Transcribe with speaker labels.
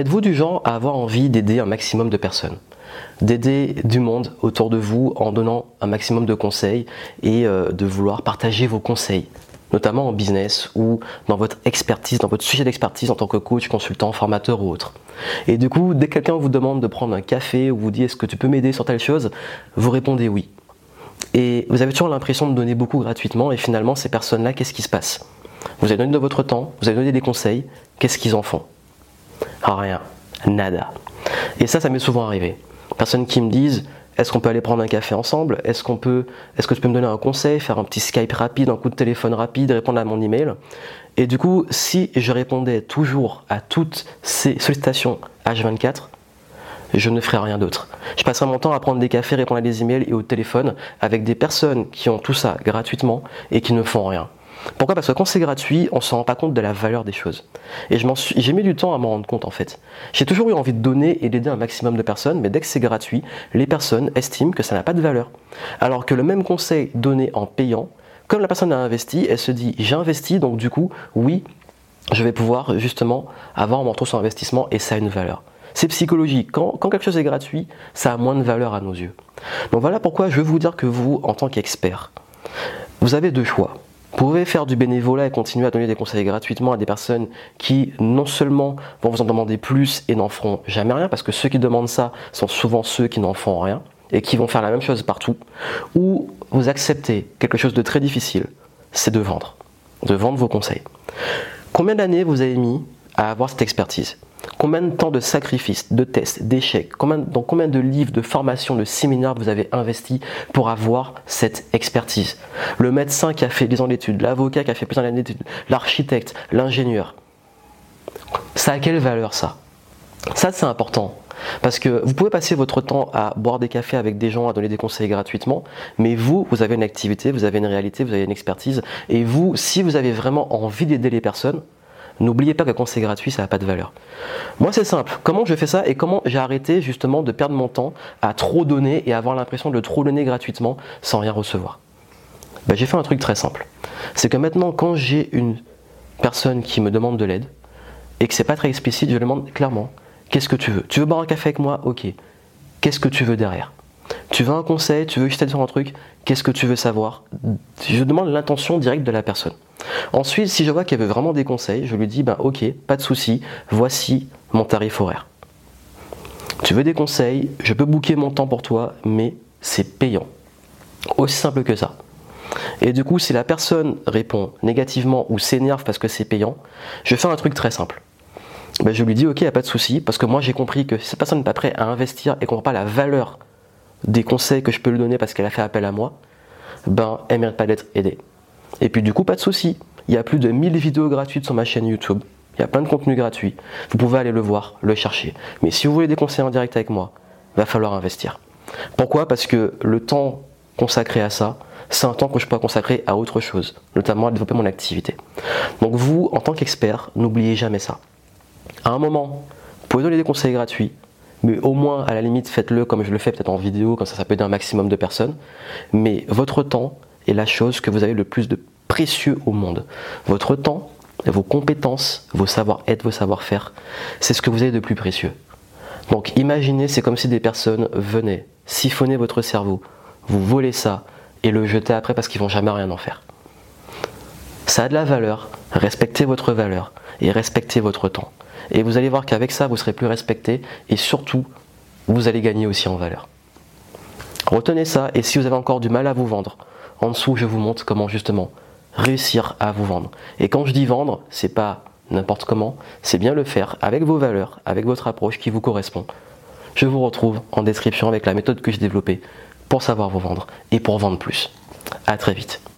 Speaker 1: Êtes-vous du genre à avoir envie d'aider un maximum de personnes D'aider du monde autour de vous en donnant un maximum de conseils et euh, de vouloir partager vos conseils, notamment en business ou dans votre expertise, dans votre sujet d'expertise en tant que coach, consultant, formateur ou autre. Et du coup, dès que quelqu'un vous demande de prendre un café ou vous dit est-ce que tu peux m'aider sur telle chose, vous répondez oui. Et vous avez toujours l'impression de donner beaucoup gratuitement et finalement ces personnes-là, qu'est-ce qui se passe? Vous avez donné de votre temps, vous avez donné des conseils, qu'est-ce qu'ils en font? Rien, nada. Et ça, ça m'est souvent arrivé. Personnes qui me disent est-ce qu'on peut aller prendre un café ensemble? Est-ce qu'on peut, est-ce que tu peux me donner un conseil, faire un petit Skype rapide, un coup de téléphone rapide, répondre à mon email? Et du coup, si je répondais toujours à toutes ces sollicitations H24, je ne ferais rien d'autre. Je passerai mon temps à prendre des cafés, répondre à des emails et au téléphone avec des personnes qui ont tout ça gratuitement et qui ne font rien. Pourquoi? Parce que quand c'est gratuit, on ne se rend pas compte de la valeur des choses. Et j'ai mis du temps à m'en rendre compte en fait. J'ai toujours eu envie de donner et d'aider un maximum de personnes, mais dès que c'est gratuit, les personnes estiment que ça n'a pas de valeur. Alors que le même conseil donné en payant, comme la personne a investi, elle se dit j'ai investi, donc du coup, oui, je vais pouvoir justement avoir mon retour sur investissement et ça a une valeur. C'est psychologique. Quand, quand, quelque chose est gratuit, ça a moins de valeur à nos yeux. Donc voilà pourquoi je veux vous dire que vous, en tant qu'expert, vous avez deux choix. Pouvez faire du bénévolat et continuer à donner des conseils gratuitement à des personnes qui non seulement vont vous en demander plus et n'en feront jamais rien, parce que ceux qui demandent ça sont souvent ceux qui n'en font rien et qui vont faire la même chose partout, ou vous acceptez quelque chose de très difficile, c'est de vendre, de vendre vos conseils. Combien d'années vous avez mis à avoir cette expertise Combien de temps de sacrifices, de tests, d'échecs, dans combien de livres, de formations, de séminaires vous avez investi pour avoir cette expertise? Le médecin qui a fait 10 ans d'études, l'avocat qui a fait plus d'années d'études, l'architecte, l'ingénieur. Ça a quelle valeur ça? Ça c'est important. Parce que vous pouvez passer votre temps à boire des cafés avec des gens, à donner des conseils gratuitement, mais vous, vous avez une activité, vous avez une réalité, vous avez une expertise, et vous, si vous avez vraiment envie d'aider les personnes, N'oubliez pas que quand c'est gratuit, ça n'a pas de valeur. Moi, c'est simple. Comment je fais ça et comment j'ai arrêté justement de perdre mon temps à trop donner et avoir l'impression de trop donner gratuitement sans rien recevoir? Ben, J'ai fait un truc très simple. C'est que maintenant, quand j'ai une personne qui me demande de l'aide et que c'est pas très explicite, je lui demande clairement qu'est-ce que tu veux? Tu veux boire un café avec moi? Ok. Qu'est-ce que tu veux derrière? Tu veux un conseil, tu veux juste sur un truc, qu'est-ce que tu veux savoir? Je demande l'intention directe de la personne. Ensuite, si je vois qu'elle veut vraiment des conseils, je lui dis ben ok, pas de souci, voici mon tarif horaire. Tu veux des conseils, je peux booker mon temps pour toi, mais c'est payant. Aussi simple que ça. Et du coup, si la personne répond négativement ou s'énerve parce que c'est payant, je fais un truc très simple. Ben, je lui dis ok, a pas de souci, parce que moi j'ai compris que si cette personne n'est pas prête à investir et qu'on voit pas la valeur des conseils que je peux lui donner parce qu'elle a fait appel à moi, ben elle mérite pas d'être aidée. Et puis du coup, pas de souci. Il y a plus de 1000 vidéos gratuites sur ma chaîne YouTube. Il y a plein de contenus gratuits. Vous pouvez aller le voir, le chercher. Mais si vous voulez des conseils en direct avec moi, va falloir investir. Pourquoi? Parce que le temps consacré à ça, c'est un temps que je peux consacrer à autre chose, notamment à développer mon activité. Donc vous, en tant qu'expert, n'oubliez jamais ça. À un moment, vous pouvez donner des conseils gratuits, mais au moins, à la limite, faites-le comme je le fais peut-être en vidéo, comme ça, ça peut aider un maximum de personnes. Mais votre temps est la chose que vous avez le plus de précieux au monde. Votre temps, vos compétences, vos savoir-être, vos savoir-faire, c'est ce que vous avez de plus précieux. Donc imaginez, c'est comme si des personnes venaient siphonner votre cerveau, vous volez ça et le jeter après parce qu'ils vont jamais rien en faire. Ça a de la valeur, respectez votre valeur et respectez votre temps. Et vous allez voir qu'avec ça, vous serez plus respecté et surtout, vous allez gagner aussi en valeur. Retenez ça et si vous avez encore du mal à vous vendre, en dessous, je vous montre comment justement réussir à vous vendre. Et quand je dis vendre, c'est pas n'importe comment, c'est bien le faire avec vos valeurs, avec votre approche qui vous correspond. Je vous retrouve en description avec la méthode que j'ai développée pour savoir vous vendre et pour vendre plus. À très vite.